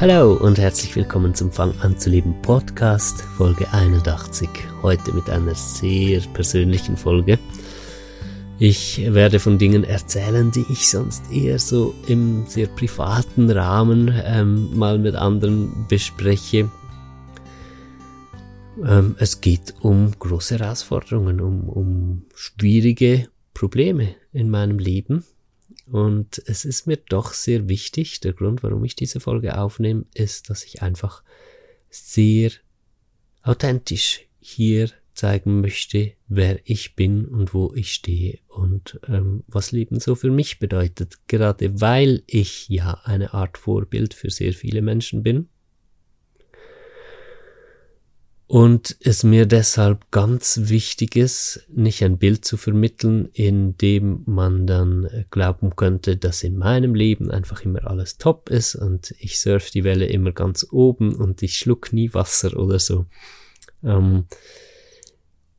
Hallo und herzlich willkommen zum Fang an zu leben Podcast, Folge 81. Heute mit einer sehr persönlichen Folge. Ich werde von Dingen erzählen, die ich sonst eher so im sehr privaten Rahmen ähm, mal mit anderen bespreche. Ähm, es geht um große Herausforderungen, um, um schwierige Probleme in meinem Leben und es ist mir doch sehr wichtig, der Grund, warum ich diese Folge aufnehme, ist, dass ich einfach sehr authentisch hier zeigen möchte, wer ich bin und wo ich stehe und ähm, was Leben so für mich bedeutet. Gerade weil ich ja eine Art Vorbild für sehr viele Menschen bin und es mir deshalb ganz wichtig ist, nicht ein Bild zu vermitteln, in dem man dann glauben könnte, dass in meinem Leben einfach immer alles top ist und ich surf die Welle immer ganz oben und ich schluck nie Wasser oder so. Ähm,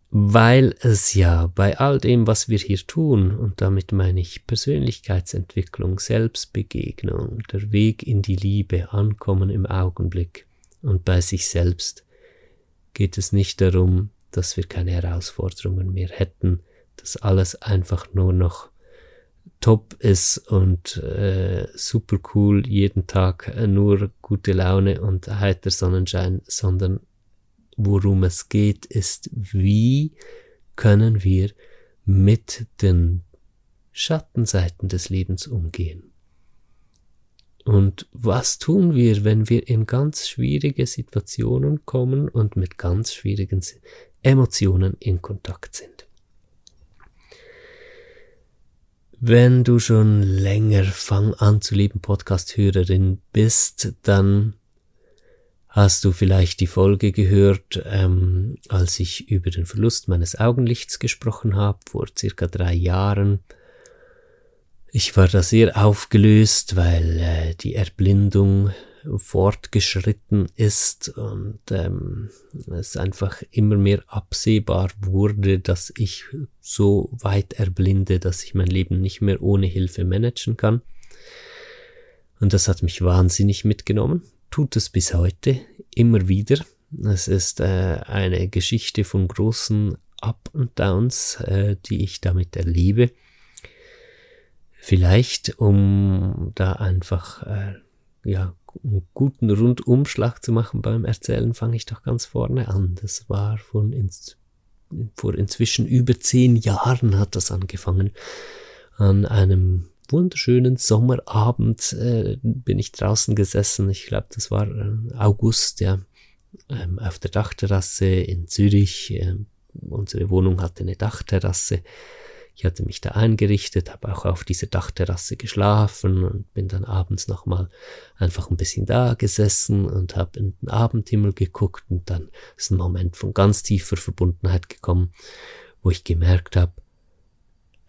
weil es ja bei all dem, was wir hier tun, und damit meine ich Persönlichkeitsentwicklung, Selbstbegegnung, der Weg in die Liebe, Ankommen im Augenblick und bei sich selbst, geht es nicht darum, dass wir keine Herausforderungen mehr hätten, dass alles einfach nur noch top ist und äh, super cool, jeden Tag äh, nur gute Laune und heiter Sonnenschein, sondern worum es geht, ist, wie können wir mit den Schattenseiten des Lebens umgehen. Und was tun wir, wenn wir in ganz schwierige Situationen kommen und mit ganz schwierigen Emotionen in Kontakt sind? Wenn du schon länger Fang an zu leben Podcast-Hörerin bist, dann hast du vielleicht die Folge gehört, ähm, als ich über den Verlust meines Augenlichts gesprochen habe, vor circa drei Jahren. Ich war da sehr aufgelöst, weil äh, die Erblindung fortgeschritten ist und ähm, es einfach immer mehr absehbar wurde, dass ich so weit erblinde, dass ich mein Leben nicht mehr ohne Hilfe managen kann. Und das hat mich wahnsinnig mitgenommen, tut es bis heute immer wieder. Es ist äh, eine Geschichte von großen Up und Downs, äh, die ich damit erlebe. Vielleicht, um da einfach äh, ja, einen guten Rundumschlag zu machen beim Erzählen, fange ich doch ganz vorne an. Das war von ins, vor inzwischen über zehn Jahren hat das angefangen. An einem wunderschönen Sommerabend äh, bin ich draußen gesessen. Ich glaube, das war äh, August, ja, ähm, auf der Dachterrasse in Zürich. Äh, unsere Wohnung hatte eine Dachterrasse. Ich hatte mich da eingerichtet, habe auch auf dieser Dachterrasse geschlafen und bin dann abends nochmal einfach ein bisschen da gesessen und habe in den Abendhimmel geguckt und dann ist ein Moment von ganz tiefer Verbundenheit gekommen, wo ich gemerkt habe,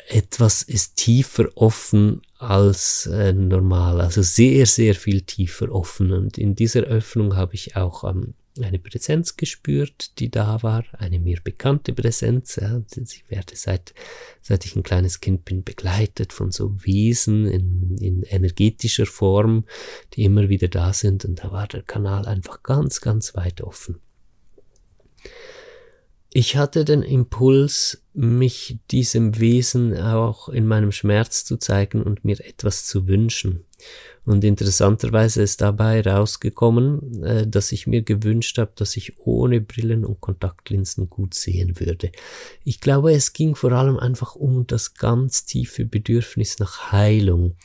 etwas ist tiefer offen als äh, normal, also sehr, sehr viel tiefer offen. Und in dieser Öffnung habe ich auch ähm, eine Präsenz gespürt, die da war, eine mir bekannte Präsenz. Ja. Ich werde seit, seit ich ein kleines Kind bin begleitet von so Wesen in, in energetischer Form, die immer wieder da sind. Und da war der Kanal einfach ganz, ganz weit offen. Ich hatte den Impuls, mich diesem Wesen auch in meinem Schmerz zu zeigen und mir etwas zu wünschen. Und interessanterweise ist dabei rausgekommen, äh, dass ich mir gewünscht habe, dass ich ohne Brillen und Kontaktlinsen gut sehen würde. Ich glaube, es ging vor allem einfach um das ganz tiefe Bedürfnis nach Heilung.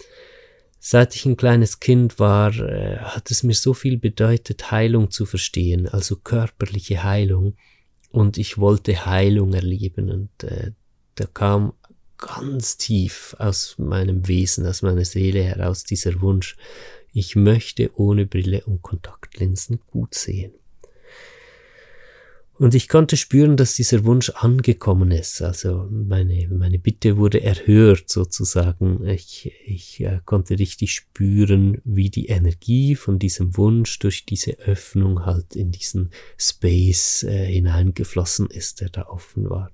Seit ich ein kleines Kind war, äh, hat es mir so viel bedeutet, Heilung zu verstehen, also körperliche Heilung. Und ich wollte Heilung erleben und äh, da kam ganz tief aus meinem Wesen, aus meiner Seele heraus dieser Wunsch, Ich möchte ohne Brille und Kontaktlinsen gut sehen. Und ich konnte spüren, dass dieser Wunsch angekommen ist. Also meine, meine Bitte wurde erhört sozusagen. Ich, ich äh, konnte richtig spüren, wie die Energie von diesem Wunsch durch diese Öffnung halt in diesen Space äh, hineingeflossen ist, der da offen war.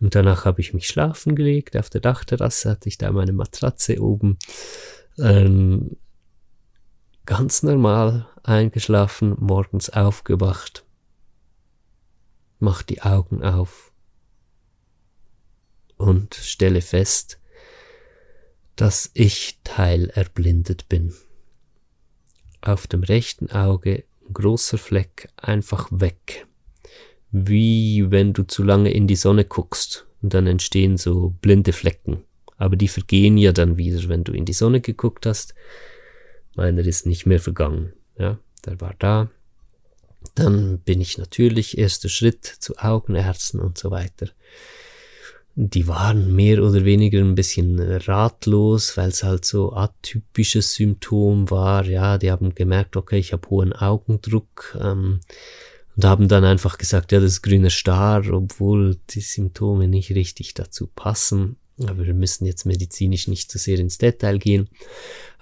Und danach habe ich mich schlafen gelegt. Auf der Dachterrasse hatte ich da meine Matratze oben. Ähm, ganz normal eingeschlafen, morgens aufgewacht mach die Augen auf und stelle fest, dass ich teilerblindet bin. Auf dem rechten Auge ein großer Fleck einfach weg. Wie wenn du zu lange in die Sonne guckst und dann entstehen so blinde Flecken. Aber die vergehen ja dann wieder, wenn du in die Sonne geguckt hast. Meiner ist nicht mehr vergangen. Ja, der war da, dann bin ich natürlich erster Schritt zu Augenärzten und so weiter. Die waren mehr oder weniger ein bisschen ratlos, weil es halt so atypisches Symptom war. Ja, die haben gemerkt, okay, ich habe hohen Augendruck ähm, und haben dann einfach gesagt, ja, das ist grüner Star, obwohl die Symptome nicht richtig dazu passen. Aber wir müssen jetzt medizinisch nicht zu sehr ins Detail gehen.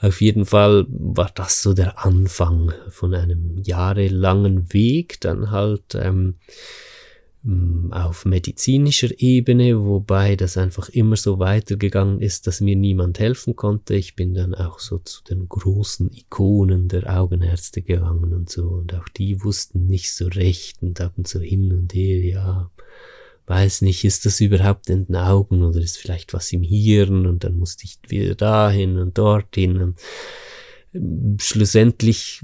Auf jeden Fall war das so der Anfang von einem jahrelangen Weg, dann halt ähm, auf medizinischer Ebene, wobei das einfach immer so weitergegangen ist, dass mir niemand helfen konnte. Ich bin dann auch so zu den großen Ikonen der Augenärzte gegangen und so, und auch die wussten nicht so recht und haben so hin und her, ja, weiß nicht, ist das überhaupt in den Augen oder ist vielleicht was im Hirn und dann musste ich wieder dahin und dorthin. Und ähm, schlussendlich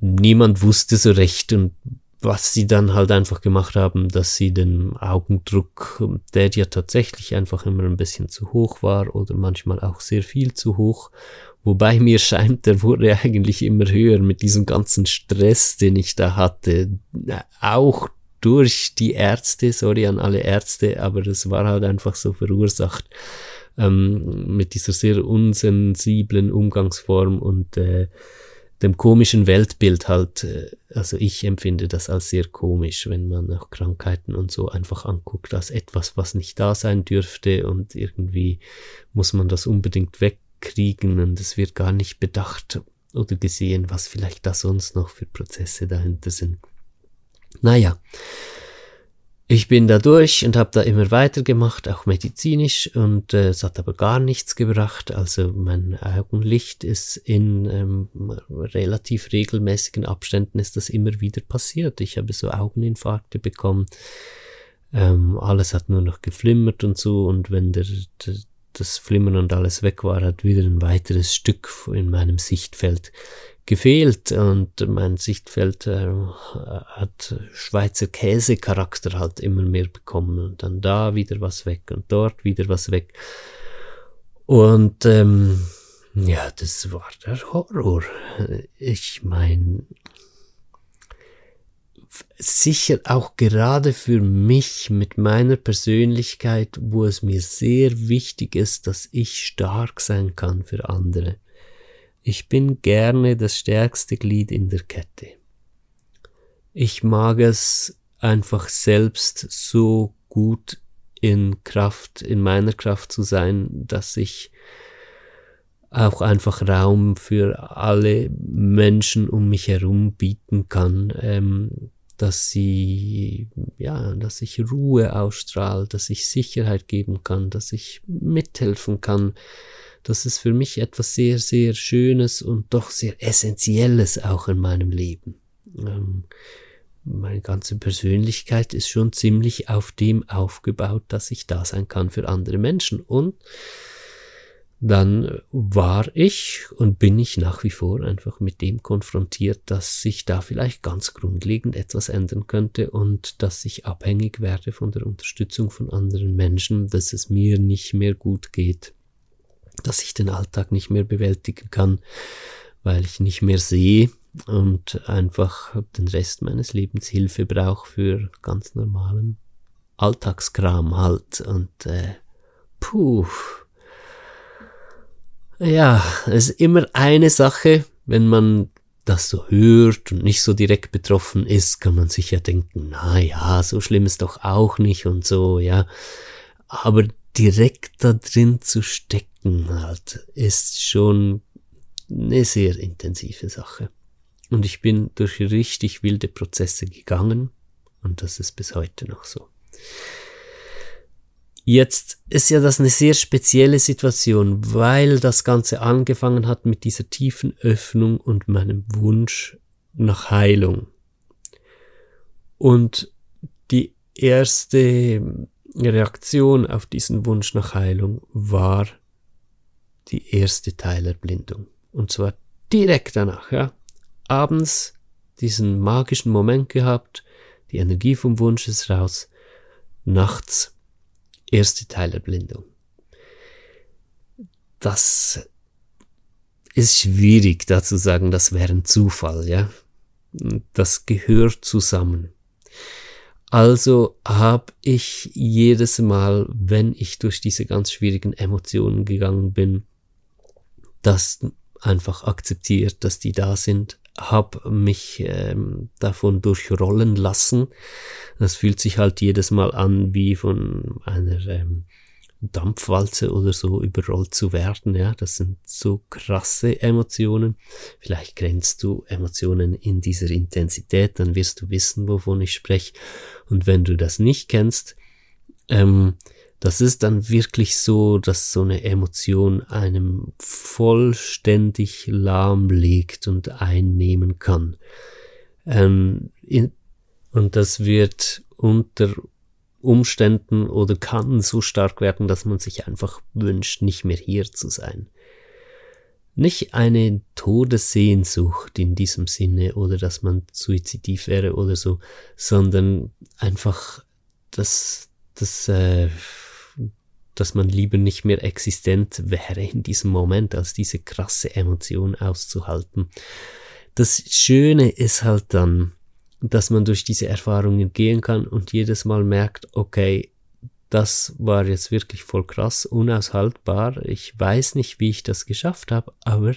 niemand wusste so recht und was sie dann halt einfach gemacht haben, dass sie den Augendruck, der ja tatsächlich einfach immer ein bisschen zu hoch war oder manchmal auch sehr viel zu hoch, wobei mir scheint, der wurde eigentlich immer höher mit diesem ganzen Stress, den ich da hatte, auch durch die Ärzte, sorry an alle Ärzte, aber das war halt einfach so verursacht ähm, mit dieser sehr unsensiblen Umgangsform und äh, dem komischen Weltbild halt, äh, also ich empfinde das als sehr komisch, wenn man auch Krankheiten und so einfach anguckt als etwas, was nicht da sein dürfte und irgendwie muss man das unbedingt wegkriegen und es wird gar nicht bedacht oder gesehen, was vielleicht da sonst noch für Prozesse dahinter sind. Naja, ich bin da durch und habe da immer weitergemacht, auch medizinisch, und äh, es hat aber gar nichts gebracht. Also mein Augenlicht ist in ähm, relativ regelmäßigen Abständen ist das immer wieder passiert. Ich habe so Augeninfarkte bekommen. Ähm, alles hat nur noch geflimmert und so, und wenn der, der das Flimmern und alles weg war, hat wieder ein weiteres Stück in meinem Sichtfeld gefehlt und mein Sichtfeld äh, hat Schweizer Käsecharakter halt immer mehr bekommen und dann da wieder was weg und dort wieder was weg. Und ähm, ja, das war der Horror. Ich meine, sicher auch gerade für mich mit meiner Persönlichkeit, wo es mir sehr wichtig ist, dass ich stark sein kann für andere ich bin gerne das stärkste Glied in der Kette. Ich mag es einfach selbst so gut in Kraft, in meiner Kraft zu sein, dass ich auch einfach Raum für alle Menschen um mich herum bieten kann, ähm, dass sie, ja, dass ich Ruhe ausstrahle, dass ich Sicherheit geben kann, dass ich mithelfen kann, das ist für mich etwas sehr, sehr Schönes und doch sehr Essentielles auch in meinem Leben. Ähm, meine ganze Persönlichkeit ist schon ziemlich auf dem aufgebaut, dass ich da sein kann für andere Menschen. Und dann war ich und bin ich nach wie vor einfach mit dem konfrontiert, dass sich da vielleicht ganz grundlegend etwas ändern könnte und dass ich abhängig werde von der Unterstützung von anderen Menschen, dass es mir nicht mehr gut geht dass ich den Alltag nicht mehr bewältigen kann, weil ich nicht mehr sehe und einfach den Rest meines Lebens Hilfe brauche für ganz normalen Alltagskram halt und äh, puh. Ja, es ist immer eine Sache, wenn man das so hört und nicht so direkt betroffen ist, kann man sich ja denken, na ja, so schlimm ist doch auch nicht und so, ja. Aber direkt da drin zu stecken halt, ist schon eine sehr intensive Sache. Und ich bin durch richtig wilde Prozesse gegangen und das ist bis heute noch so. Jetzt ist ja das eine sehr spezielle Situation, weil das Ganze angefangen hat mit dieser tiefen Öffnung und meinem Wunsch nach Heilung. Und die erste Reaktion auf diesen Wunsch nach Heilung war die erste Teilerblindung. Und zwar direkt danach, ja. Abends diesen magischen Moment gehabt, die Energie vom Wunsch ist raus, nachts erste Teilerblindung. Das ist schwierig, da zu sagen, das wäre ein Zufall, ja. Das gehört zusammen. Also habe ich jedes Mal, wenn ich durch diese ganz schwierigen Emotionen gegangen bin, das einfach akzeptiert, dass die da sind, habe mich ähm, davon durchrollen lassen. Das fühlt sich halt jedes Mal an, wie von einer ähm, Dampfwalze oder so überrollt zu werden. Ja, das sind so krasse Emotionen. Vielleicht kennst du Emotionen in dieser Intensität, dann wirst du wissen, wovon ich spreche. Und wenn du das nicht kennst, ähm, das ist dann wirklich so, dass so eine Emotion einem vollständig lahmlegt und einnehmen kann. Ähm, in, und das wird unter Umständen oder kann so stark werden, dass man sich einfach wünscht, nicht mehr hier zu sein. Nicht eine Todessehnsucht in diesem Sinne oder dass man suizidiv wäre oder so, sondern einfach das, das äh, dass man lieber nicht mehr existent wäre in diesem Moment, als diese krasse Emotion auszuhalten. Das Schöne ist halt dann, dass man durch diese Erfahrungen gehen kann und jedes Mal merkt, okay, das war jetzt wirklich voll krass, unaushaltbar. Ich weiß nicht, wie ich das geschafft habe, aber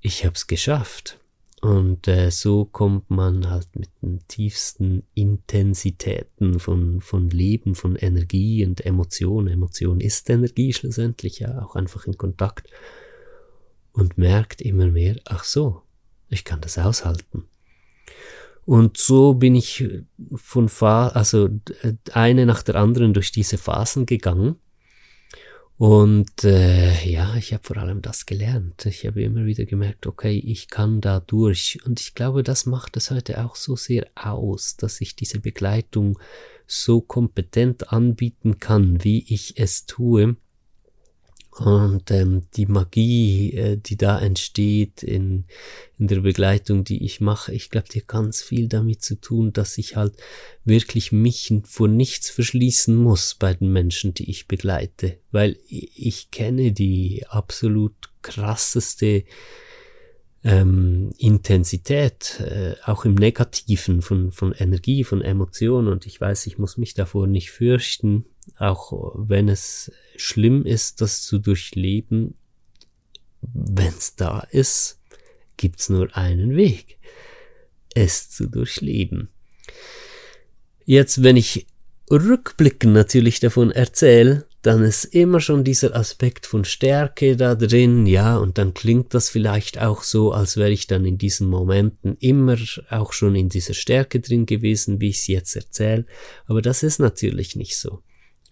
ich habe es geschafft. Und äh, so kommt man halt mit den tiefsten Intensitäten von, von Leben, von Energie und Emotion. Emotion ist Energie schlussendlich ja auch einfach in Kontakt und merkt immer mehr, ach so, ich kann das aushalten. Und so bin ich von Fa also eine nach der anderen durch diese Phasen gegangen und äh, ja, ich habe vor allem das gelernt. Ich habe immer wieder gemerkt, okay, ich kann da durch. Und ich glaube, das macht es heute auch so sehr aus, dass ich diese Begleitung so kompetent anbieten kann, wie ich es tue. Und ähm, die Magie, äh, die da entsteht in, in der Begleitung, die ich mache, ich glaube, die hat ganz viel damit zu tun, dass ich halt wirklich mich vor nichts verschließen muss bei den Menschen, die ich begleite. Weil ich kenne die absolut krasseste ähm, Intensität, äh, auch im Negativen von, von Energie, von Emotionen. Und ich weiß, ich muss mich davor nicht fürchten, auch wenn es schlimm ist, das zu durchleben. Wenn es da ist, gibt's nur einen Weg, es zu durchleben. Jetzt, wenn ich rückblickend natürlich davon erzähle, dann ist immer schon dieser Aspekt von Stärke da drin, ja, und dann klingt das vielleicht auch so, als wäre ich dann in diesen Momenten immer auch schon in dieser Stärke drin gewesen, wie ich es jetzt erzähle, aber das ist natürlich nicht so.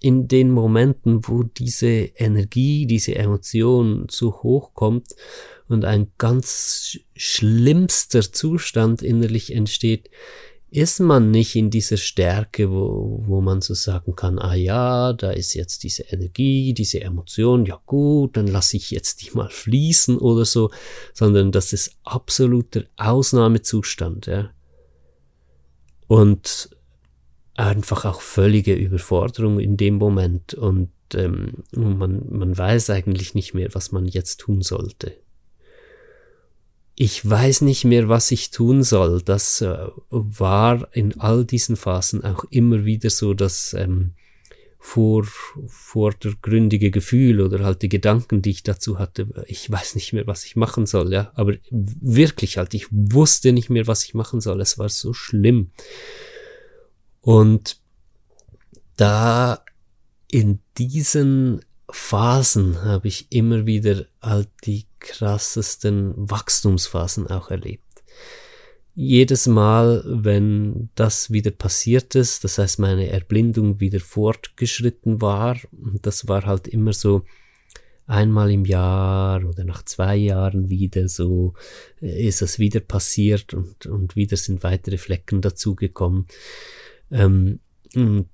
In den Momenten, wo diese Energie, diese Emotion zu hoch kommt und ein ganz schlimmster Zustand innerlich entsteht, ist man nicht in dieser Stärke, wo, wo man so sagen kann, ah ja, da ist jetzt diese Energie, diese Emotion, ja gut, dann lasse ich jetzt die mal fließen oder so, sondern das ist absoluter Ausnahmezustand, ja. Und einfach auch völlige Überforderung in dem Moment und ähm, man, man weiß eigentlich nicht mehr, was man jetzt tun sollte ich weiß nicht mehr, was ich tun soll. Das äh, war in all diesen Phasen auch immer wieder so, dass ähm, vor, vordergründige Gefühl oder halt die Gedanken, die ich dazu hatte. Ich weiß nicht mehr, was ich machen soll, ja. Aber wirklich halt, ich wusste nicht mehr, was ich machen soll. Es war so schlimm. Und da in diesen Phasen habe ich immer wieder halt die krassesten Wachstumsphasen auch erlebt jedes Mal, wenn das wieder passiert ist, das heißt meine Erblindung wieder fortgeschritten war, das war halt immer so einmal im Jahr oder nach zwei Jahren wieder so äh, ist es wieder passiert und, und wieder sind weitere Flecken dazugekommen. Ähm,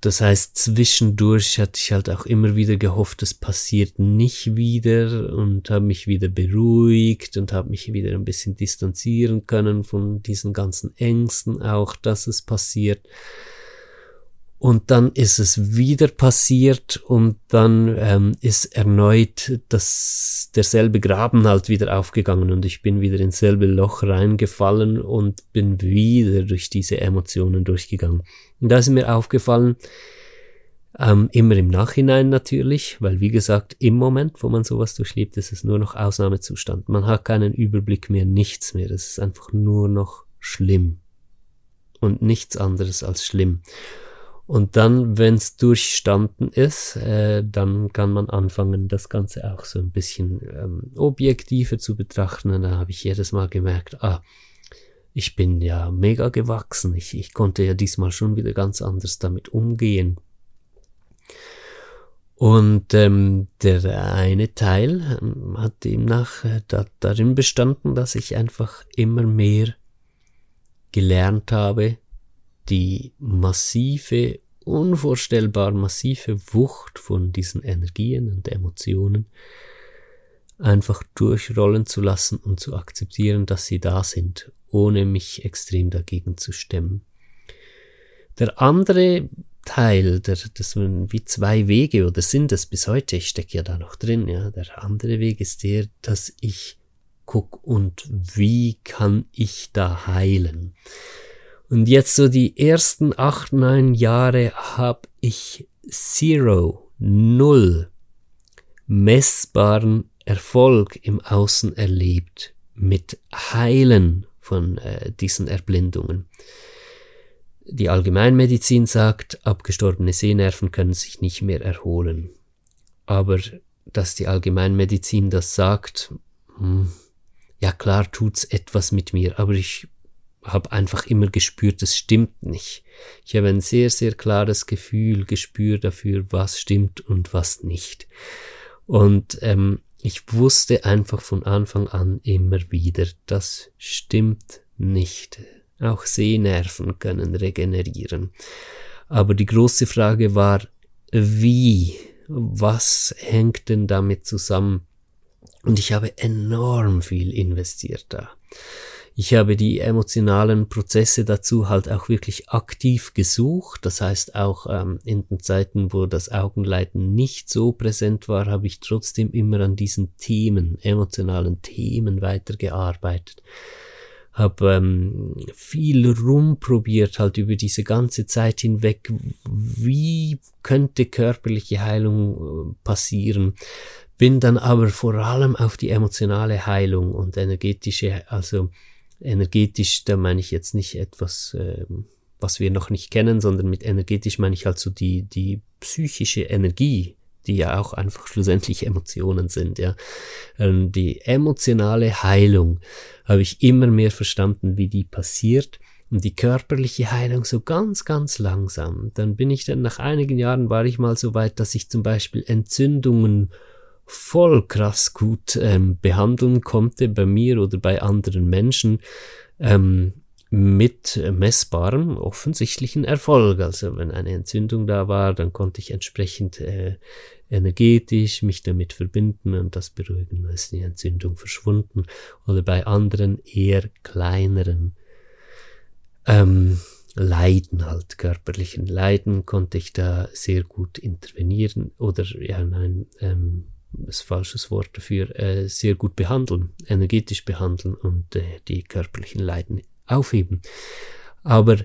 das heißt, zwischendurch hatte ich halt auch immer wieder gehofft, es passiert nicht wieder und habe mich wieder beruhigt und habe mich wieder ein bisschen distanzieren können von diesen ganzen Ängsten auch, dass es passiert. Und dann ist es wieder passiert und dann ähm, ist erneut das, derselbe Graben halt wieder aufgegangen und ich bin wieder ins selbe Loch reingefallen und bin wieder durch diese Emotionen durchgegangen. Und da ist mir aufgefallen, ähm, immer im Nachhinein natürlich, weil wie gesagt, im Moment, wo man sowas durchlebt, ist es nur noch Ausnahmezustand. Man hat keinen Überblick mehr, nichts mehr. Es ist einfach nur noch schlimm. Und nichts anderes als schlimm. Und dann, wenn es durchstanden ist, äh, dann kann man anfangen, das Ganze auch so ein bisschen ähm, objektiver zu betrachten. Und da habe ich jedes Mal gemerkt, ah, ich bin ja mega gewachsen. Ich, ich konnte ja diesmal schon wieder ganz anders damit umgehen. Und ähm, der eine Teil ähm, hat demnach äh, da, darin bestanden, dass ich einfach immer mehr gelernt habe, die massive, unvorstellbar massive Wucht von diesen Energien und Emotionen einfach durchrollen zu lassen und zu akzeptieren, dass sie da sind, ohne mich extrem dagegen zu stemmen. Der andere Teil, der, das sind wie zwei Wege oder sind es bis heute, ich stecke ja da noch drin, ja, der andere Weg ist der, dass ich guck und wie kann ich da heilen. Und jetzt so die ersten acht, neun Jahre habe ich zero, null messbaren Erfolg im Außen erlebt mit Heilen von äh, diesen Erblindungen. Die Allgemeinmedizin sagt, abgestorbene Sehnerven können sich nicht mehr erholen. Aber dass die Allgemeinmedizin das sagt, hm, ja klar tut's etwas mit mir, aber ich habe einfach immer gespürt, es stimmt nicht. Ich habe ein sehr, sehr klares Gefühl, Gespür dafür, was stimmt und was nicht. Und ähm, ich wusste einfach von Anfang an immer wieder, das stimmt nicht. Auch Sehnerven können regenerieren. Aber die große Frage war, wie? Was hängt denn damit zusammen? Und ich habe enorm viel investiert da ich habe die emotionalen Prozesse dazu halt auch wirklich aktiv gesucht. Das heißt auch ähm, in den Zeiten, wo das Augenleiten nicht so präsent war, habe ich trotzdem immer an diesen Themen, emotionalen Themen weitergearbeitet. Habe ähm, viel rumprobiert halt über diese ganze Zeit hinweg. Wie könnte körperliche Heilung äh, passieren? Bin dann aber vor allem auf die emotionale Heilung und energetische, also energetisch, da meine ich jetzt nicht etwas, äh, was wir noch nicht kennen, sondern mit energetisch meine ich halt so die, die psychische Energie, die ja auch einfach schlussendlich Emotionen sind, ja. Ähm, die emotionale Heilung habe ich immer mehr verstanden, wie die passiert. Und die körperliche Heilung so ganz, ganz langsam. Dann bin ich dann nach einigen Jahren war ich mal so weit, dass ich zum Beispiel Entzündungen voll krass gut ähm, behandeln konnte bei mir oder bei anderen Menschen ähm, mit messbarem offensichtlichen Erfolg. Also wenn eine Entzündung da war, dann konnte ich entsprechend äh, energetisch mich damit verbinden und das beruhigen, dann ist die Entzündung verschwunden. Oder bei anderen eher kleineren ähm, Leiden halt, körperlichen Leiden konnte ich da sehr gut intervenieren oder ja nein, ähm, ist falsches Wort dafür, äh, sehr gut behandeln, energetisch behandeln und äh, die körperlichen Leiden aufheben. Aber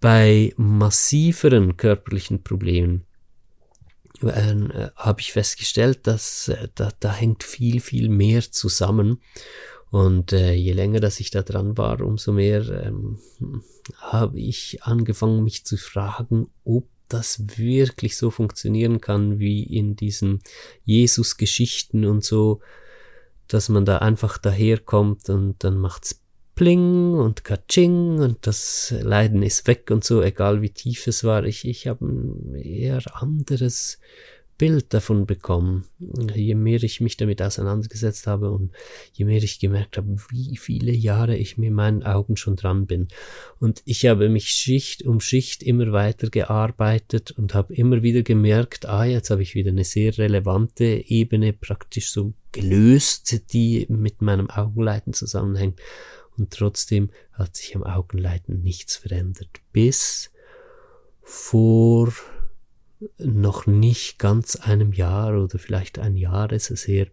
bei massiveren körperlichen Problemen äh, habe ich festgestellt, dass äh, da, da hängt viel, viel mehr zusammen. Und äh, je länger, dass ich da dran war, umso mehr ähm, habe ich angefangen, mich zu fragen, ob das wirklich so funktionieren kann wie in diesen Jesus-Geschichten und so, dass man da einfach daherkommt und dann macht's Pling und Katsching und das Leiden ist weg und so, egal wie tief es war. Ich, ich habe ein eher anderes Bild davon bekommen, je mehr ich mich damit auseinandergesetzt habe und je mehr ich gemerkt habe, wie viele Jahre ich mit meinen Augen schon dran bin. Und ich habe mich Schicht um Schicht immer weiter gearbeitet und habe immer wieder gemerkt, ah, jetzt habe ich wieder eine sehr relevante Ebene praktisch so gelöst, die mit meinem Augenleiten zusammenhängt. Und trotzdem hat sich am Augenleiten nichts verändert. Bis vor noch nicht ganz einem Jahr oder vielleicht ein Jahr ist es her,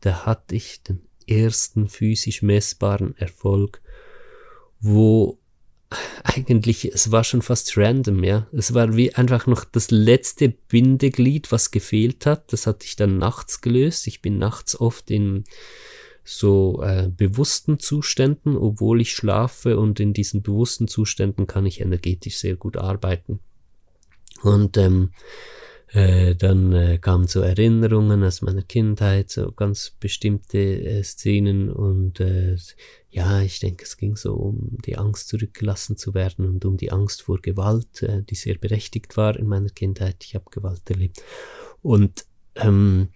da hatte ich den ersten physisch messbaren Erfolg, wo eigentlich, es war schon fast random, ja. Es war wie einfach noch das letzte Bindeglied, was gefehlt hat. Das hatte ich dann nachts gelöst. Ich bin nachts oft in so äh, bewussten Zuständen, obwohl ich schlafe und in diesen bewussten Zuständen kann ich energetisch sehr gut arbeiten. Und ähm, äh, dann äh, kamen so Erinnerungen aus meiner Kindheit, so ganz bestimmte äh, Szenen und äh, ja, ich denke, es ging so um die Angst zurückgelassen zu werden und um die Angst vor Gewalt, äh, die sehr berechtigt war in meiner Kindheit. Ich habe Gewalt erlebt. Und ähm,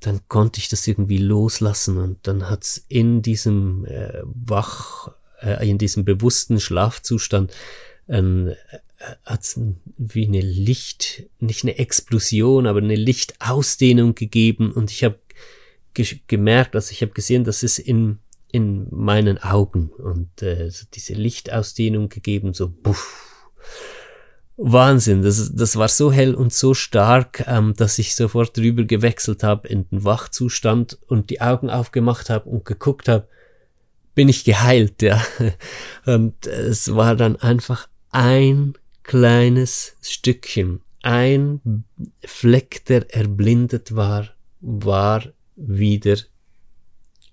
dann konnte ich das irgendwie loslassen und dann hat's in diesem äh, Wach, äh, in diesem bewussten Schlafzustand ähm, hat's wie eine Licht, nicht eine Explosion, aber eine Lichtausdehnung gegeben und ich habe ge gemerkt, also ich habe gesehen, dass es in in meinen Augen und äh, diese Lichtausdehnung gegeben, so buff. Wahnsinn, das, das war so hell und so stark, ähm, dass ich sofort drüber gewechselt habe in den Wachzustand und die Augen aufgemacht habe und geguckt habe, bin ich geheilt, ja. Und es war dann einfach ein kleines Stückchen, ein Fleck, der erblindet war, war wieder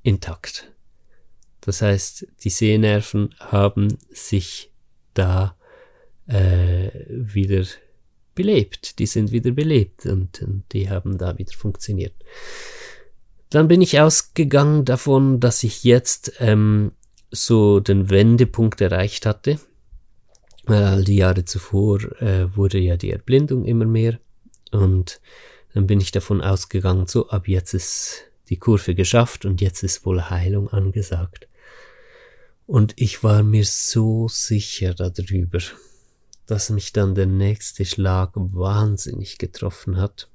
intakt. Das heißt, die Sehnerven haben sich da äh, wieder belebt. Die sind wieder belebt und, und die haben da wieder funktioniert. Dann bin ich ausgegangen davon, dass ich jetzt ähm, so den Wendepunkt erreicht hatte. Weil all die Jahre zuvor äh, wurde ja die Erblindung immer mehr. Und dann bin ich davon ausgegangen, so ab jetzt ist die Kurve geschafft und jetzt ist wohl Heilung angesagt. Und ich war mir so sicher darüber dass mich dann der nächste Schlag wahnsinnig getroffen hat.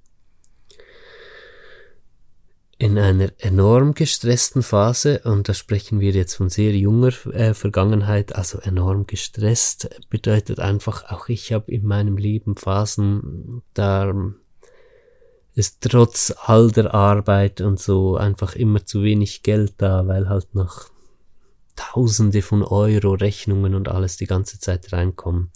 In einer enorm gestressten Phase, und da sprechen wir jetzt von sehr junger äh, Vergangenheit, also enorm gestresst, bedeutet einfach, auch ich habe in meinem Leben Phasen, da ist trotz all der Arbeit und so einfach immer zu wenig Geld da, weil halt noch Tausende von Euro Rechnungen und alles die ganze Zeit reinkommen.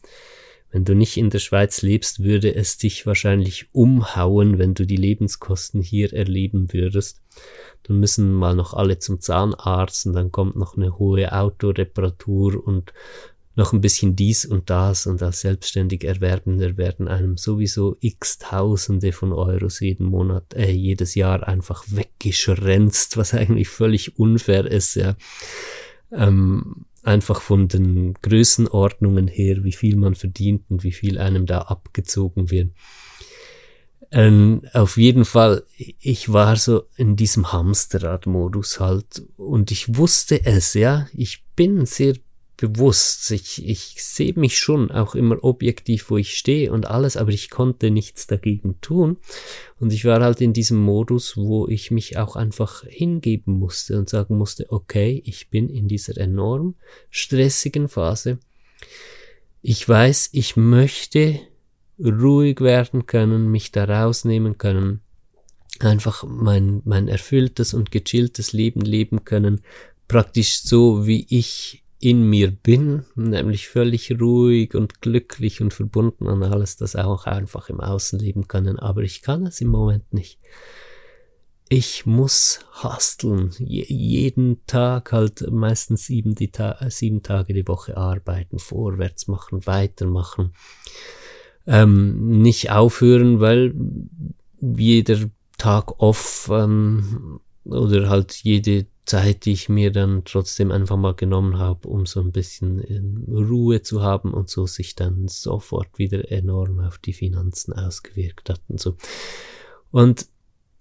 Wenn du nicht in der Schweiz lebst, würde es dich wahrscheinlich umhauen, wenn du die Lebenskosten hier erleben würdest. Dann müssen mal noch alle zum Zahnarzt und dann kommt noch eine hohe Autoreparatur und noch ein bisschen dies und das und als selbstständig Erwerbender werden einem sowieso x Tausende von Euros jeden Monat, äh, jedes Jahr einfach weggeschränzt, was eigentlich völlig unfair ist, ja. Ähm, einfach von den Größenordnungen her, wie viel man verdient und wie viel einem da abgezogen wird. Ähm, auf jeden Fall, ich war so in diesem Hamsterrad-Modus halt und ich wusste es, ja. Ich bin sehr bewusst. Ich, ich sehe mich schon auch immer objektiv, wo ich stehe und alles, aber ich konnte nichts dagegen tun. Und ich war halt in diesem Modus, wo ich mich auch einfach hingeben musste und sagen musste, okay, ich bin in dieser enorm stressigen Phase. Ich weiß, ich möchte ruhig werden können, mich da rausnehmen können, einfach mein, mein erfülltes und gechilltes Leben leben können, praktisch so, wie ich in mir bin, nämlich völlig ruhig und glücklich und verbunden an alles, das auch einfach im Außen leben können, aber ich kann es im Moment nicht. Ich muss hasteln, Je jeden Tag halt meistens sieben, Ta sieben Tage die Woche arbeiten, vorwärts machen, weitermachen, ähm, nicht aufhören, weil jeder Tag off ähm, oder halt jede Zeit, die ich mir dann trotzdem einfach mal genommen habe, um so ein bisschen Ruhe zu haben und so sich dann sofort wieder enorm auf die Finanzen ausgewirkt hat und so. Und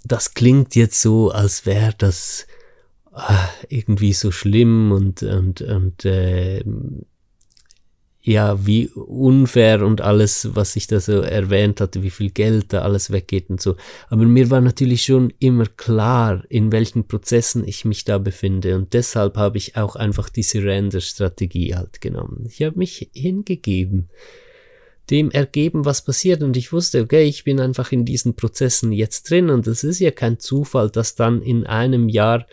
das klingt jetzt so, als wäre das äh, irgendwie so schlimm und und und äh, ja, wie unfair und alles, was ich da so erwähnt hatte, wie viel Geld da alles weggeht und so. Aber mir war natürlich schon immer klar, in welchen Prozessen ich mich da befinde und deshalb habe ich auch einfach die Surrender-Strategie halt genommen. Ich habe mich hingegeben, dem ergeben, was passiert und ich wusste, okay, ich bin einfach in diesen Prozessen jetzt drin und es ist ja kein Zufall, dass dann in einem Jahr,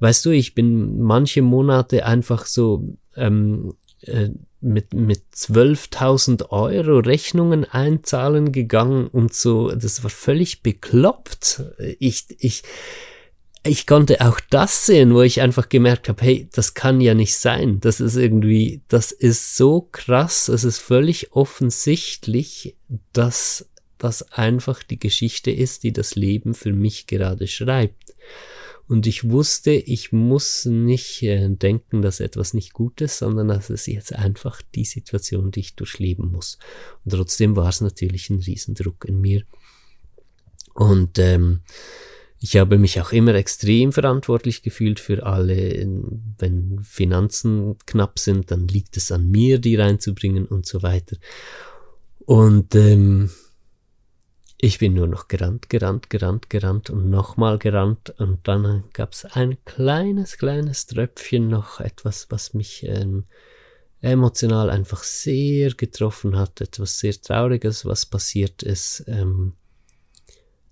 weißt du, ich bin manche Monate einfach so ähm, äh, mit, mit 12.000 Euro Rechnungen einzahlen gegangen und so, das war völlig bekloppt. Ich, ich, ich konnte auch das sehen, wo ich einfach gemerkt habe, hey, das kann ja nicht sein. Das ist irgendwie, das ist so krass, es ist völlig offensichtlich, dass das einfach die Geschichte ist, die das Leben für mich gerade schreibt. Und ich wusste, ich muss nicht äh, denken, dass etwas nicht gut ist, sondern dass es jetzt einfach die Situation, die ich durchleben muss. Und trotzdem war es natürlich ein Riesendruck in mir. Und ähm, ich habe mich auch immer extrem verantwortlich gefühlt für alle. Wenn Finanzen knapp sind, dann liegt es an mir, die reinzubringen und so weiter. Und ähm, ich bin nur noch gerannt, gerannt, gerannt, gerannt und nochmal gerannt und dann gab es ein kleines, kleines Tröpfchen noch, etwas, was mich ähm, emotional einfach sehr getroffen hat, etwas sehr Trauriges, was passiert ist. Ähm,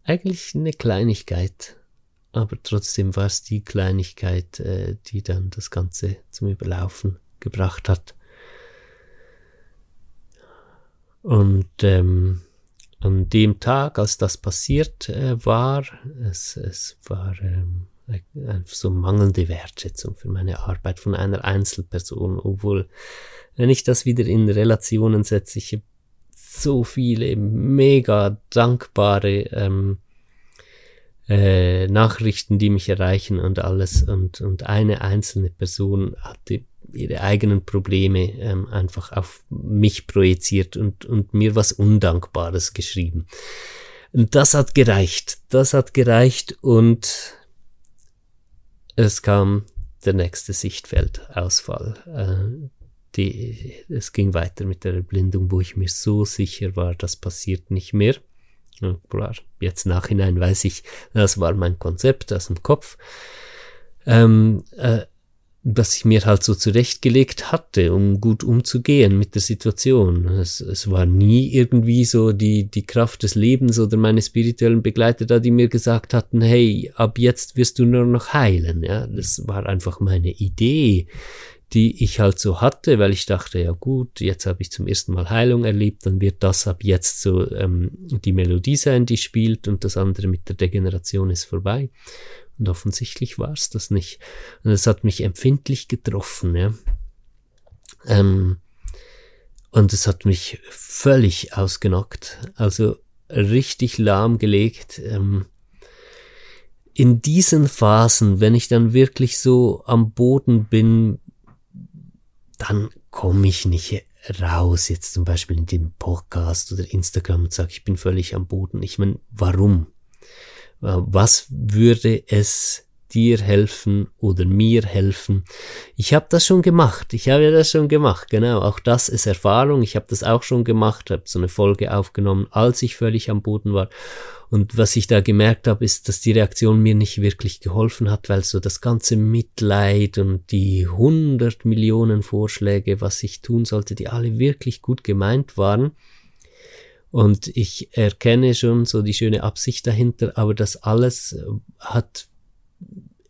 eigentlich eine Kleinigkeit, aber trotzdem war es die Kleinigkeit, äh, die dann das Ganze zum Überlaufen gebracht hat. Und ähm, an dem Tag, als das passiert äh, war, es, es war ähm, so mangelnde Wertschätzung für meine Arbeit von einer Einzelperson, obwohl, wenn ich das wieder in Relationen setze, ich so viele mega dankbare ähm, äh, Nachrichten, die mich erreichen und alles. Und, und eine einzelne Person hatte ihre eigenen Probleme ähm, einfach auf mich projiziert und, und mir was Undankbares geschrieben. Und das hat gereicht. Das hat gereicht und es kam der nächste Sichtfeldausfall. Äh, die, es ging weiter mit der Erblindung, wo ich mir so sicher war, das passiert nicht mehr. klar, jetzt nachhinein weiß ich, das war mein Konzept aus dem Kopf. Ähm, äh, das ich mir halt so zurechtgelegt hatte, um gut umzugehen mit der Situation. Es, es war nie irgendwie so die, die Kraft des Lebens oder meine spirituellen Begleiter da, die mir gesagt hatten, hey, ab jetzt wirst du nur noch heilen. Ja, das war einfach meine Idee, die ich halt so hatte, weil ich dachte, ja gut, jetzt habe ich zum ersten Mal Heilung erlebt, dann wird das ab jetzt so ähm, die Melodie sein, die spielt und das andere mit der Degeneration ist vorbei. Und offensichtlich war es das nicht. Und es hat mich empfindlich getroffen, ja. Ähm, und es hat mich völlig ausgenockt. Also richtig lahmgelegt. Ähm, in diesen Phasen, wenn ich dann wirklich so am Boden bin, dann komme ich nicht raus, jetzt zum Beispiel in dem Podcast oder Instagram und sage, ich bin völlig am Boden. Ich meine, warum? Äh, was würde es dir helfen oder mir helfen. Ich habe das schon gemacht. Ich habe das schon gemacht. Genau, auch das ist Erfahrung. Ich habe das auch schon gemacht, habe so eine Folge aufgenommen, als ich völlig am Boden war. Und was ich da gemerkt habe, ist, dass die Reaktion mir nicht wirklich geholfen hat, weil so das ganze Mitleid und die hundert Millionen Vorschläge, was ich tun sollte, die alle wirklich gut gemeint waren, und ich erkenne schon so die schöne Absicht dahinter, aber das alles hat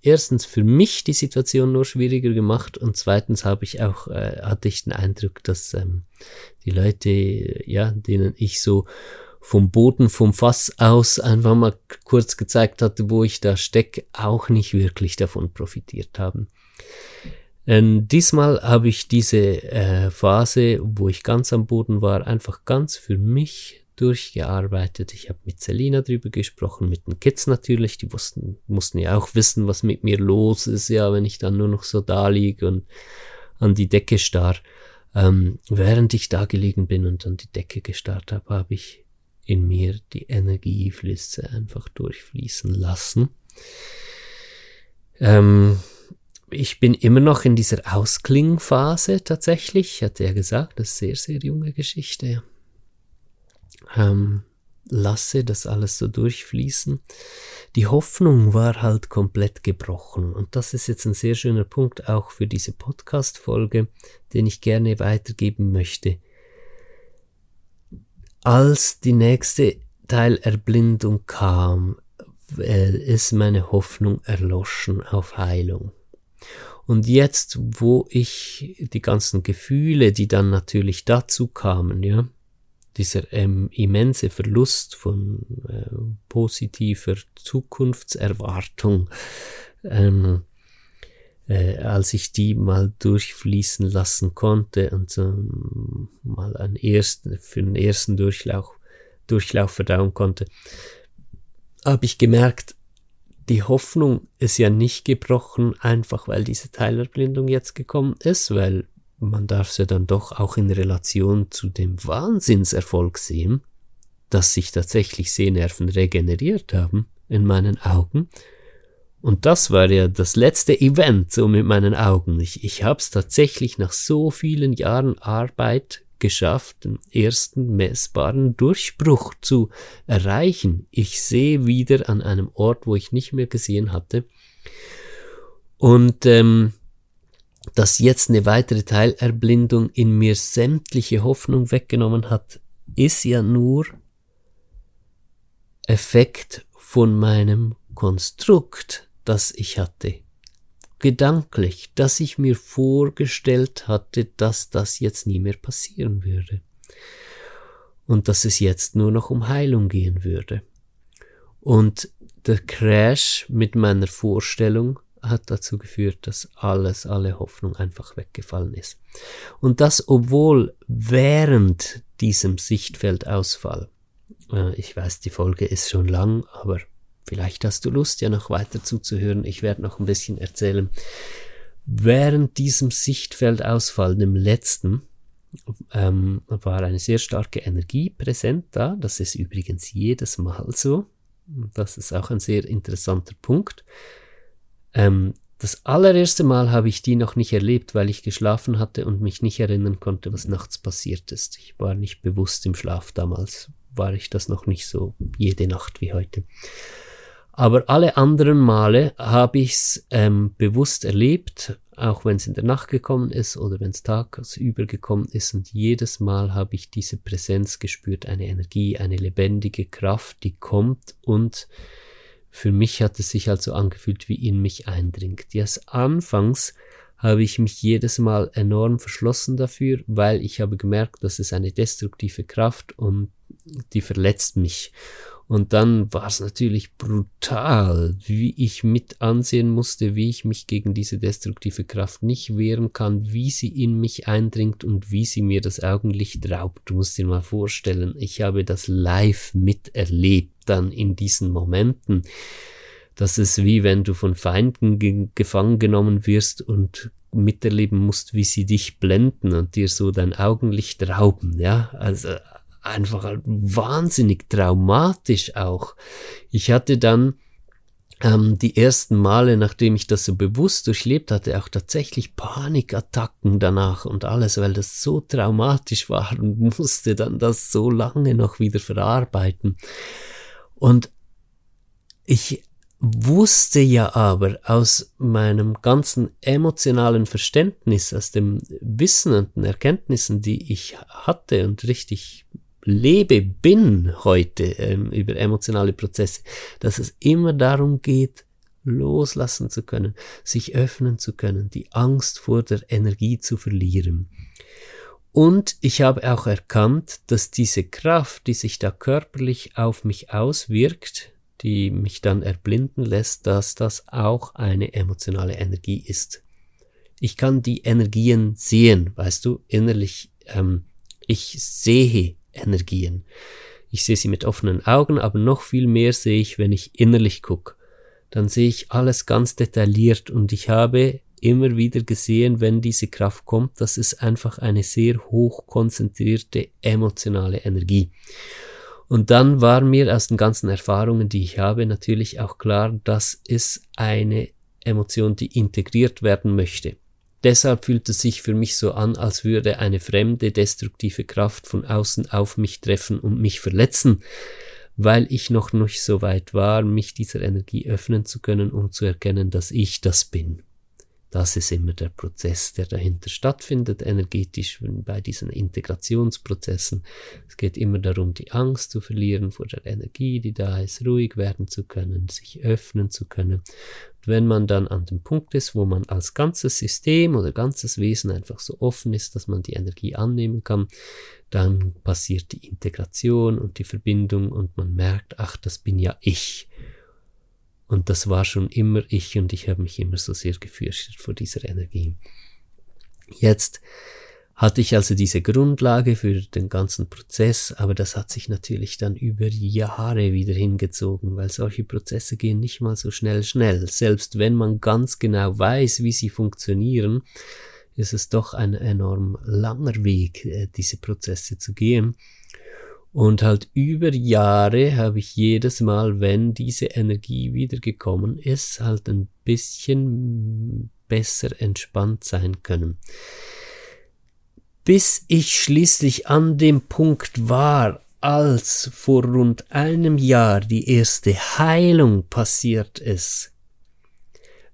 erstens für mich die Situation nur schwieriger gemacht und zweitens habe ich auch, äh, hatte ich den Eindruck, dass ähm, die Leute, ja, denen ich so vom Boden, vom Fass aus einfach mal kurz gezeigt hatte, wo ich da stecke, auch nicht wirklich davon profitiert haben. Ähm, diesmal habe ich diese äh, Phase, wo ich ganz am Boden war, einfach ganz für mich durchgearbeitet. Ich habe mit Selina drüber gesprochen, mit den Kids natürlich. Die wussten, mussten ja auch wissen, was mit mir los ist, ja, wenn ich dann nur noch so da liege und an die Decke starr. Ähm, während ich da gelegen bin und an die Decke gestarrt habe, habe ich in mir die Energieflüsse einfach durchfließen lassen. Ähm, ich bin immer noch in dieser Ausklingphase tatsächlich. Ich hatte ja gesagt, das ist sehr, sehr junge Geschichte. Ähm, lasse das alles so durchfließen. Die Hoffnung war halt komplett gebrochen. Und das ist jetzt ein sehr schöner Punkt auch für diese Podcast-Folge, den ich gerne weitergeben möchte. Als die nächste Teilerblindung kam, äh, ist meine Hoffnung erloschen auf Heilung. Und jetzt, wo ich die ganzen Gefühle, die dann natürlich dazu kamen, ja, dieser ähm, immense Verlust von äh, positiver Zukunftserwartung, ähm, äh, als ich die mal durchfließen lassen konnte und so mal einen ersten, für den ersten Durchlauf, Durchlauf verdauen konnte, habe ich gemerkt, die Hoffnung ist ja nicht gebrochen, einfach weil diese Teilerblindung jetzt gekommen ist, weil man darf es ja dann doch auch in Relation zu dem Wahnsinnserfolg sehen, dass sich tatsächlich Sehnerven regeneriert haben in meinen Augen. Und das war ja das letzte Event so mit meinen Augen. Ich, ich habe es tatsächlich nach so vielen Jahren Arbeit geschafft, den ersten messbaren Durchbruch zu erreichen. Ich sehe wieder an einem Ort, wo ich nicht mehr gesehen hatte. Und ähm, dass jetzt eine weitere Teilerblindung in mir sämtliche Hoffnung weggenommen hat, ist ja nur Effekt von meinem Konstrukt, das ich hatte gedanklich, dass ich mir vorgestellt hatte, dass das jetzt nie mehr passieren würde und dass es jetzt nur noch um Heilung gehen würde. Und der Crash mit meiner Vorstellung hat dazu geführt, dass alles, alle Hoffnung einfach weggefallen ist. Und das, obwohl während diesem Sichtfeldausfall, äh, ich weiß, die Folge ist schon lang, aber Vielleicht hast du Lust, ja noch weiter zuzuhören. Ich werde noch ein bisschen erzählen. Während diesem Sichtfeldausfall, dem letzten, ähm, war eine sehr starke Energie präsent da. Das ist übrigens jedes Mal so. Das ist auch ein sehr interessanter Punkt. Ähm, das allererste Mal habe ich die noch nicht erlebt, weil ich geschlafen hatte und mich nicht erinnern konnte, was nachts passiert ist. Ich war nicht bewusst im Schlaf damals, war ich das noch nicht so jede Nacht wie heute. Aber alle anderen Male habe ich es ähm, bewusst erlebt, auch wenn es in der Nacht gekommen ist oder wenn es tagsüber gekommen ist. Und jedes Mal habe ich diese Präsenz gespürt, eine Energie, eine lebendige Kraft, die kommt und für mich hat es sich also angefühlt, wie in mich eindringt. Jetzt anfangs habe ich mich jedes Mal enorm verschlossen dafür, weil ich habe gemerkt, dass es eine destruktive Kraft und die verletzt mich. Und dann war es natürlich brutal, wie ich mit ansehen musste, wie ich mich gegen diese destruktive Kraft nicht wehren kann, wie sie in mich eindringt und wie sie mir das Augenlicht raubt. Du musst dir mal vorstellen, ich habe das live miterlebt dann in diesen Momenten. Das ist wie wenn du von Feinden ge gefangen genommen wirst und miterleben musst, wie sie dich blenden und dir so dein Augenlicht rauben, ja. Also einfach halt wahnsinnig traumatisch auch. Ich hatte dann ähm, die ersten Male, nachdem ich das so bewusst durchlebt hatte, auch tatsächlich Panikattacken danach und alles, weil das so traumatisch war und musste dann das so lange noch wieder verarbeiten. Und ich wusste ja aber aus meinem ganzen emotionalen Verständnis, aus dem Wissen und den Erkenntnissen, die ich hatte und richtig lebe, bin heute ähm, über emotionale Prozesse, dass es immer darum geht, loslassen zu können, sich öffnen zu können, die Angst vor der Energie zu verlieren. Und ich habe auch erkannt, dass diese Kraft, die sich da körperlich auf mich auswirkt, die mich dann erblinden lässt, dass das auch eine emotionale Energie ist. Ich kann die Energien sehen, weißt du, innerlich. Ähm, ich sehe Energien. Ich sehe sie mit offenen Augen, aber noch viel mehr sehe ich, wenn ich innerlich gucke. Dann sehe ich alles ganz detailliert und ich habe immer wieder gesehen, wenn diese Kraft kommt, dass es einfach eine sehr hoch konzentrierte emotionale Energie. Und dann war mir aus den ganzen Erfahrungen, die ich habe, natürlich auch klar, dass es eine Emotion, die integriert werden möchte. Deshalb fühlt es sich für mich so an, als würde eine fremde, destruktive Kraft von außen auf mich treffen und mich verletzen, weil ich noch nicht so weit war, mich dieser Energie öffnen zu können, um zu erkennen, dass ich das bin. Das ist immer der Prozess, der dahinter stattfindet, energetisch bei diesen Integrationsprozessen. Es geht immer darum, die Angst zu verlieren vor der Energie, die da ist, ruhig werden zu können, sich öffnen zu können. Und wenn man dann an dem Punkt ist, wo man als ganzes System oder ganzes Wesen einfach so offen ist, dass man die Energie annehmen kann, dann passiert die Integration und die Verbindung und man merkt, ach, das bin ja ich. Und das war schon immer ich und ich habe mich immer so sehr gefürchtet vor dieser Energie. Jetzt hatte ich also diese Grundlage für den ganzen Prozess, aber das hat sich natürlich dann über Jahre wieder hingezogen, weil solche Prozesse gehen nicht mal so schnell schnell. Selbst wenn man ganz genau weiß, wie sie funktionieren, ist es doch ein enorm langer Weg, äh, diese Prozesse zu gehen. Und halt über Jahre habe ich jedes Mal, wenn diese Energie wieder gekommen ist, halt ein bisschen besser entspannt sein können. Bis ich schließlich an dem Punkt war, als vor rund einem Jahr die erste Heilung passiert ist,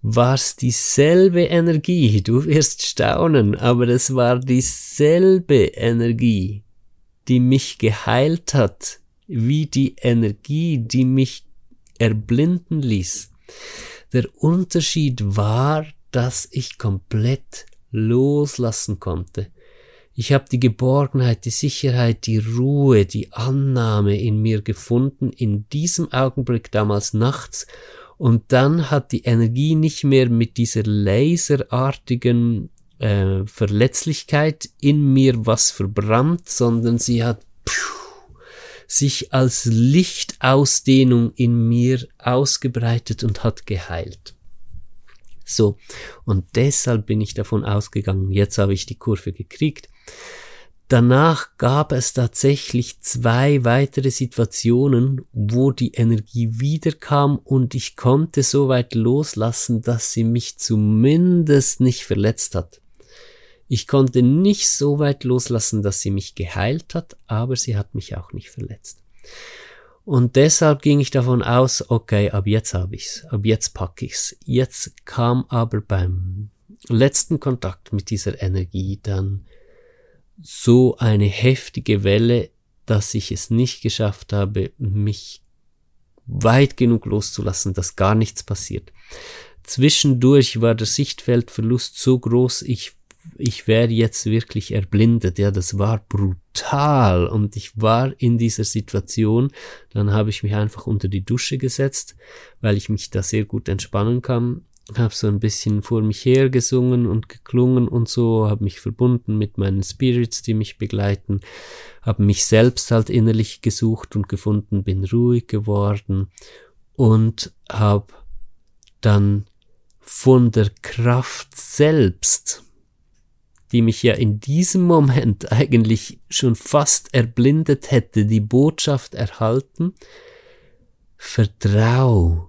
war es dieselbe Energie. Du wirst staunen, aber es war dieselbe Energie die mich geheilt hat, wie die Energie, die mich erblinden ließ. Der Unterschied war, dass ich komplett loslassen konnte. Ich habe die Geborgenheit, die Sicherheit, die Ruhe, die Annahme in mir gefunden, in diesem Augenblick damals nachts, und dann hat die Energie nicht mehr mit dieser laserartigen äh, Verletzlichkeit in mir was verbrannt, sondern sie hat sich als Lichtausdehnung in mir ausgebreitet und hat geheilt. So, und deshalb bin ich davon ausgegangen, jetzt habe ich die Kurve gekriegt. Danach gab es tatsächlich zwei weitere Situationen, wo die Energie wiederkam und ich konnte so weit loslassen, dass sie mich zumindest nicht verletzt hat. Ich konnte nicht so weit loslassen, dass sie mich geheilt hat, aber sie hat mich auch nicht verletzt. Und deshalb ging ich davon aus, okay, ab jetzt habe ich's, ab jetzt pack ich's. Jetzt kam aber beim letzten Kontakt mit dieser Energie dann so eine heftige Welle, dass ich es nicht geschafft habe, mich weit genug loszulassen, dass gar nichts passiert. Zwischendurch war der Sichtfeldverlust so groß, ich ich werde jetzt wirklich erblindet. Ja, das war brutal. Und ich war in dieser Situation. Dann habe ich mich einfach unter die Dusche gesetzt, weil ich mich da sehr gut entspannen kann. Habe so ein bisschen vor mich her gesungen und geklungen und so, habe mich verbunden mit meinen Spirits, die mich begleiten, habe mich selbst halt innerlich gesucht und gefunden, bin ruhig geworden und habe dann von der Kraft selbst die mich ja in diesem Moment eigentlich schon fast erblindet hätte, die Botschaft erhalten, Vertrau,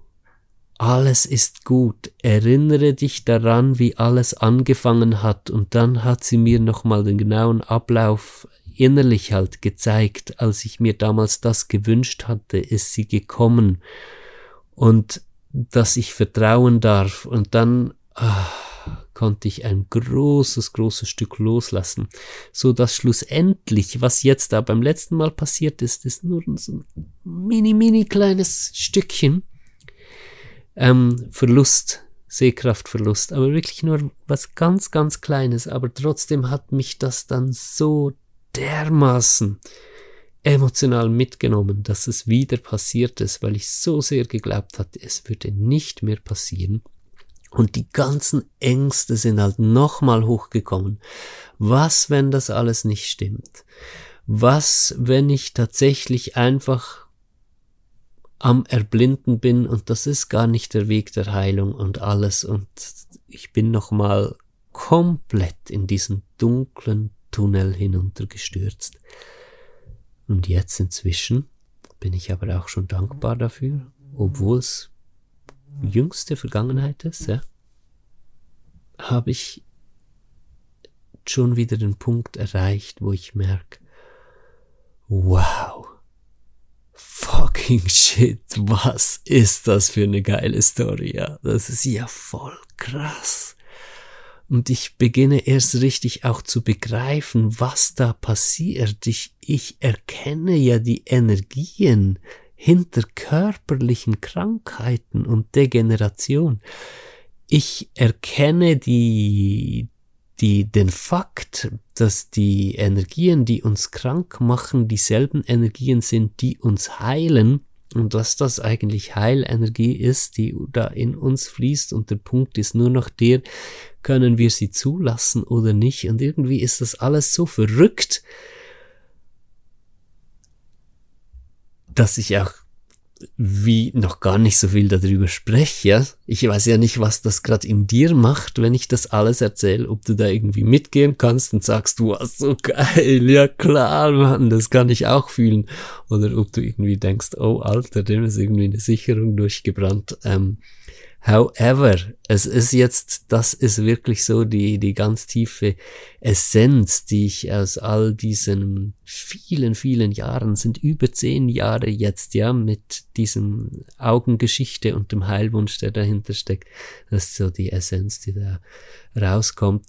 alles ist gut, erinnere dich daran, wie alles angefangen hat, und dann hat sie mir nochmal den genauen Ablauf innerlich halt gezeigt, als ich mir damals das gewünscht hatte, ist sie gekommen, und dass ich vertrauen darf, und dann, ah, konnte ich ein großes, großes Stück loslassen, so dass schlussendlich, was jetzt da beim letzten Mal passiert ist, ist nur so ein mini, mini kleines Stückchen. ähm, Verlust, Sehkraftverlust, aber wirklich nur was ganz, ganz Kleines. Aber trotzdem hat mich das dann so dermaßen emotional mitgenommen, dass es wieder passiert ist, weil ich so sehr geglaubt hatte, es würde nicht mehr passieren. Und die ganzen Ängste sind halt nochmal hochgekommen. Was, wenn das alles nicht stimmt? Was, wenn ich tatsächlich einfach am Erblinden bin und das ist gar nicht der Weg der Heilung und alles und ich bin nochmal komplett in diesen dunklen Tunnel hinuntergestürzt. Und jetzt inzwischen bin ich aber auch schon dankbar dafür, obwohl es jüngste Vergangenheit ist, ja, habe ich schon wieder den Punkt erreicht, wo ich merke, wow, fucking shit, was ist das für eine geile Story, ja, das ist ja voll krass. Und ich beginne erst richtig auch zu begreifen, was da passiert. Ich, ich erkenne ja die Energien hinter körperlichen Krankheiten und Degeneration. Ich erkenne die, die, den Fakt, dass die Energien, die uns krank machen, dieselben Energien sind, die uns heilen und dass das eigentlich Heilenergie ist, die da in uns fließt und der Punkt ist nur noch der, können wir sie zulassen oder nicht? Und irgendwie ist das alles so verrückt, dass ich auch wie noch gar nicht so viel darüber spreche. Ich weiß ja nicht, was das gerade in dir macht, wenn ich das alles erzähle, ob du da irgendwie mitgehen kannst und sagst, du warst so geil, ja klar, Mann, das kann ich auch fühlen. Oder ob du irgendwie denkst, oh Alter, dem ist irgendwie eine Sicherung durchgebrannt. Ähm, However, es ist jetzt, das ist wirklich so die, die ganz tiefe Essenz, die ich aus all diesen vielen, vielen Jahren, sind über zehn Jahre jetzt, ja, mit diesem Augengeschichte und dem Heilwunsch, der dahinter steckt. Das ist so die Essenz, die da rauskommt.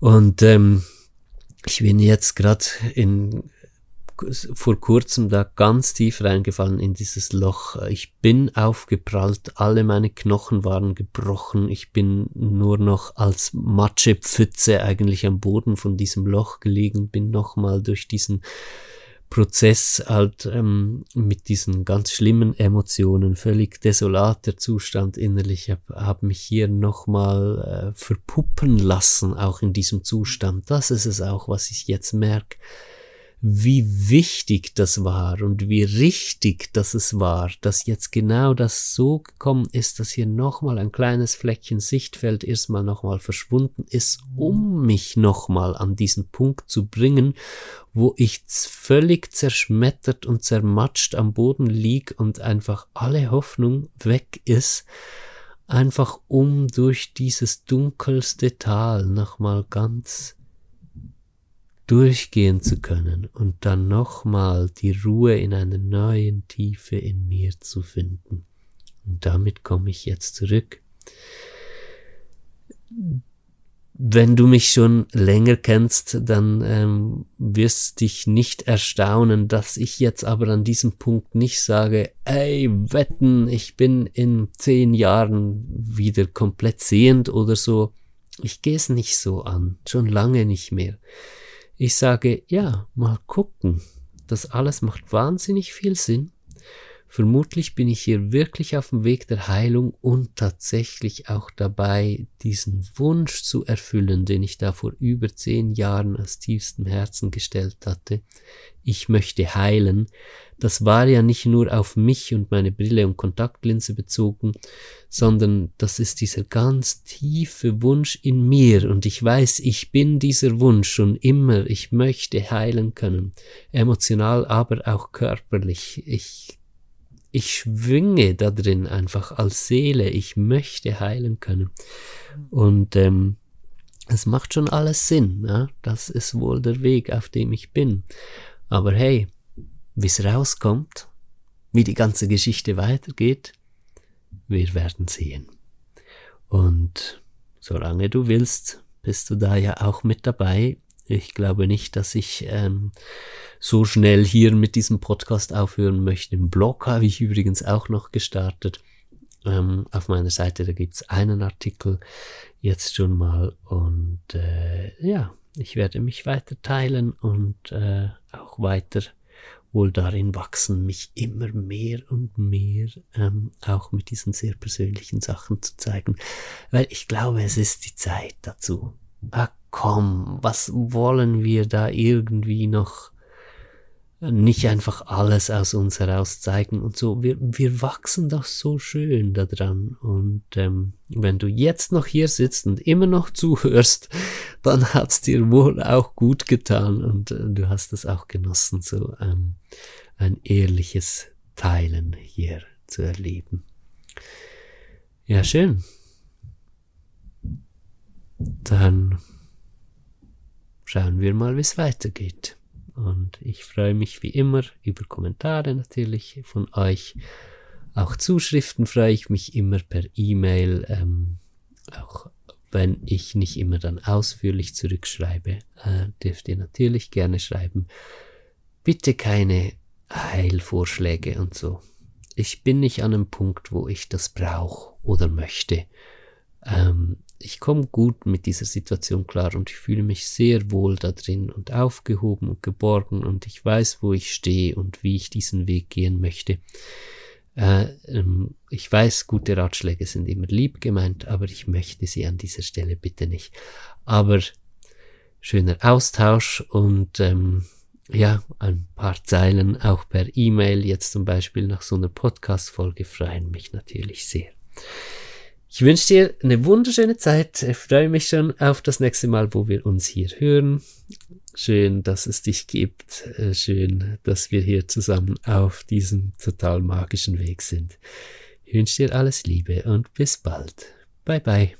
Und ähm, ich bin jetzt gerade in vor kurzem da ganz tief reingefallen in dieses Loch. Ich bin aufgeprallt, alle meine Knochen waren gebrochen, ich bin nur noch als Matschepfütze eigentlich am Boden von diesem Loch gelegen, bin nochmal durch diesen Prozess halt ähm, mit diesen ganz schlimmen Emotionen, völlig desolater Zustand innerlich, habe hab mich hier nochmal äh, verpuppen lassen, auch in diesem Zustand. Das ist es auch, was ich jetzt merke wie wichtig das war und wie richtig dass es war, dass jetzt genau das so gekommen ist, dass hier nochmal ein kleines Fleckchen Sichtfeld erstmal nochmal verschwunden ist, um mich nochmal an diesen Punkt zu bringen, wo ich völlig zerschmettert und zermatscht am Boden lieg und einfach alle Hoffnung weg ist, einfach um durch dieses dunkelste Tal nochmal ganz durchgehen zu können und dann nochmal die Ruhe in einer neuen Tiefe in mir zu finden. Und damit komme ich jetzt zurück. Wenn du mich schon länger kennst, dann ähm, wirst dich nicht erstaunen, dass ich jetzt aber an diesem Punkt nicht sage, ey, wetten, ich bin in zehn Jahren wieder komplett sehend oder so. Ich gehe es nicht so an, schon lange nicht mehr. Ich sage, ja, mal gucken. Das alles macht wahnsinnig viel Sinn. Vermutlich bin ich hier wirklich auf dem Weg der Heilung und tatsächlich auch dabei, diesen Wunsch zu erfüllen, den ich da vor über zehn Jahren aus tiefstem Herzen gestellt hatte. Ich möchte heilen, das war ja nicht nur auf mich und meine Brille und Kontaktlinse bezogen, sondern das ist dieser ganz tiefe Wunsch in mir und ich weiß, ich bin dieser Wunsch schon immer, ich möchte heilen können, emotional, aber auch körperlich. Ich, ich schwinge da drin einfach als Seele, ich möchte heilen können. Und ähm, es macht schon alles Sinn, ja? das ist wohl der Weg, auf dem ich bin. Aber hey, wie es rauskommt, wie die ganze Geschichte weitergeht, wir werden sehen. Und solange du willst, bist du da ja auch mit dabei. Ich glaube nicht, dass ich ähm, so schnell hier mit diesem Podcast aufhören möchte. Im Blog habe ich übrigens auch noch gestartet. ähm, auf meiner Seite, da gibt's einen Artikel jetzt schon mal und äh, ja, ich werde mich weiter teilen und äh, auch weiter wohl darin wachsen, mich immer mehr und mehr ähm, auch mit diesen sehr persönlichen Sachen zu zeigen, weil ich glaube, es ist die Zeit dazu. Ah, komm, was wollen wir da irgendwie noch nicht einfach alles aus uns heraus zeigen und so. Wir, wir wachsen doch so schön daran. Und ähm, wenn du jetzt noch hier sitzt und immer noch zuhörst, dann hat's dir wohl auch gut getan und äh, du hast es auch genossen, so ähm, ein ehrliches Teilen hier zu erleben. Ja, schön. Dann schauen wir mal, wie es weitergeht. Und ich freue mich wie immer über Kommentare natürlich von euch. Auch Zuschriften freue ich mich immer per E-Mail, ähm, auch wenn ich nicht immer dann ausführlich zurückschreibe, äh, dürft ihr natürlich gerne schreiben. Bitte keine Heilvorschläge und so. Ich bin nicht an einem Punkt, wo ich das brauche oder möchte. Ähm, ich komme gut mit dieser Situation klar und ich fühle mich sehr wohl da drin und aufgehoben und geborgen und ich weiß, wo ich stehe und wie ich diesen Weg gehen möchte. Äh, ähm, ich weiß, gute Ratschläge sind immer lieb gemeint, aber ich möchte sie an dieser Stelle bitte nicht. Aber schöner Austausch und ähm, ja, ein paar Zeilen auch per E-Mail, jetzt zum Beispiel nach so einer Podcast-Folge freuen mich natürlich sehr. Ich wünsche dir eine wunderschöne Zeit. Ich freue mich schon auf das nächste Mal, wo wir uns hier hören. Schön, dass es dich gibt. Äh, schön, dass wir hier zusammen auf diesem total magischen Weg sind. Ich wünsche dir alles Liebe und bis bald. Bye bye.